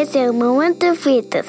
Esse é o Momento Fritas.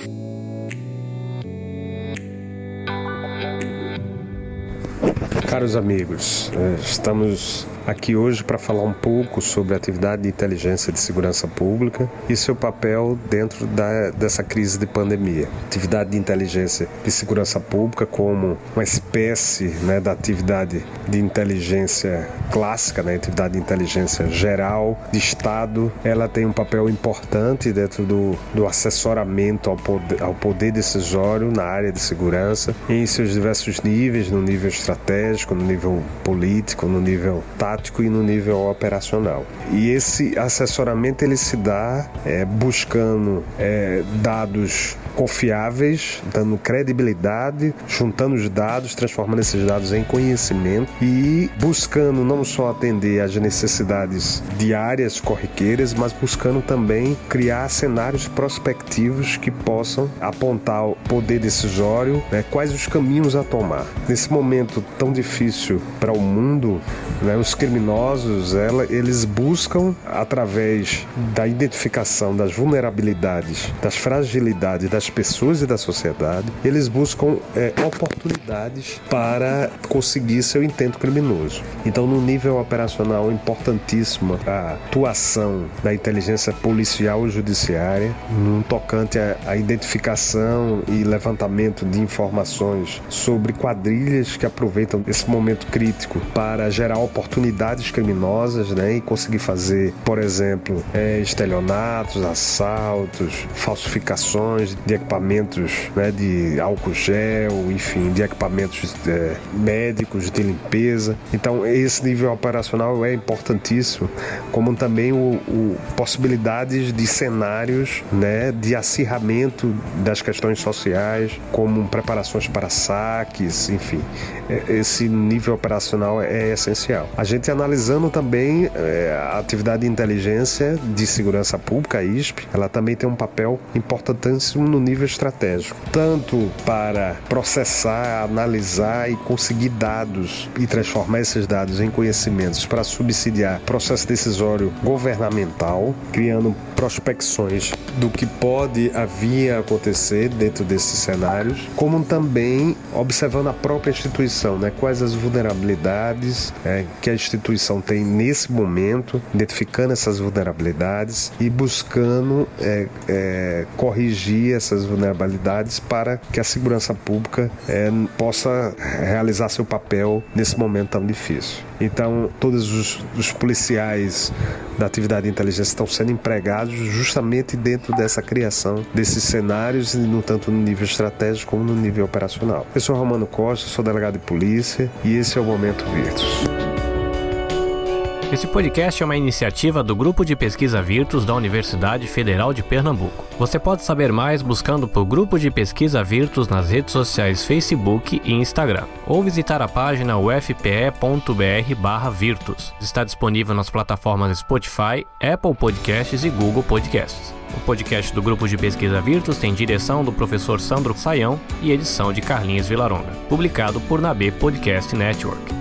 Caros amigos, eh, estamos aqui hoje para falar um pouco sobre a atividade de inteligência de segurança pública e seu papel dentro da, dessa crise de pandemia. Atividade de inteligência de segurança pública como uma espécie né, da atividade de inteligência clássica, né, atividade de inteligência geral de Estado, ela tem um papel importante dentro do, do assessoramento ao poder, ao poder decisório na área de segurança em seus diversos níveis, no nível estratégico, no nível político, no nível tático tático e no nível operacional. E esse assessoramento ele se dá é, buscando é, dados confiáveis, dando credibilidade, juntando os dados, transformando esses dados em conhecimento e buscando não só atender às necessidades diárias corriqueiras, mas buscando também criar cenários prospectivos que possam apontar o poder decisório, né, quais os caminhos a tomar. Nesse momento tão difícil para o mundo, né, os criminosos, ela, eles buscam, através da identificação das vulnerabilidades, das fragilidades das pessoas e da sociedade, eles buscam é, oportunidades para conseguir seu intento criminoso. Então, no nível operacional, importantíssima a atuação da inteligência policial e judiciária no tocante à identificação e levantamento de informações sobre quadrilhas que aproveitam esse momento crítico para gerar oportunidades criminosas né, e conseguir fazer, por exemplo, é, estelionatos, assaltos, falsificações de equipamentos né, de álcool gel, enfim, de equipamentos é, médicos, de limpeza. Então, esse nível operacional é importantíssimo, como também o, o possibilidades de cenários né, de acirramento das questões sociais, como preparações para saques, enfim. É, esse nível operacional é essencial. A gente analisando também é, a atividade de inteligência de segurança pública, a ISP, ela também tem um papel importantíssimo no nível estratégico, tanto para processar, analisar e conseguir dados e transformar esses dados em conhecimentos para subsidiar processo decisório governamental, criando prospecções do que pode vir a acontecer dentro desses cenários, como também observando a própria instituição, né? quais as vulnerabilidades é, que a tem nesse momento, identificando essas vulnerabilidades e buscando é, é, corrigir essas vulnerabilidades para que a segurança pública é, possa realizar seu papel nesse momento tão difícil. Então, todos os, os policiais da atividade de inteligência estão sendo empregados justamente dentro dessa criação desses cenários, no tanto no nível estratégico como no nível operacional. Eu sou Romano Costa, sou delegado de polícia e esse é o Momento Virtus. Esse podcast é uma iniciativa do Grupo de Pesquisa Virtus da Universidade Federal de Pernambuco. Você pode saber mais buscando por Grupo de Pesquisa Virtus nas redes sociais Facebook e Instagram, ou visitar a página ufpe.br/virtus. Está disponível nas plataformas Spotify, Apple Podcasts e Google Podcasts. O podcast do Grupo de Pesquisa Virtus tem direção do professor Sandro Saião e edição de Carlinhos Vilaronga, publicado por Nabe Podcast Network.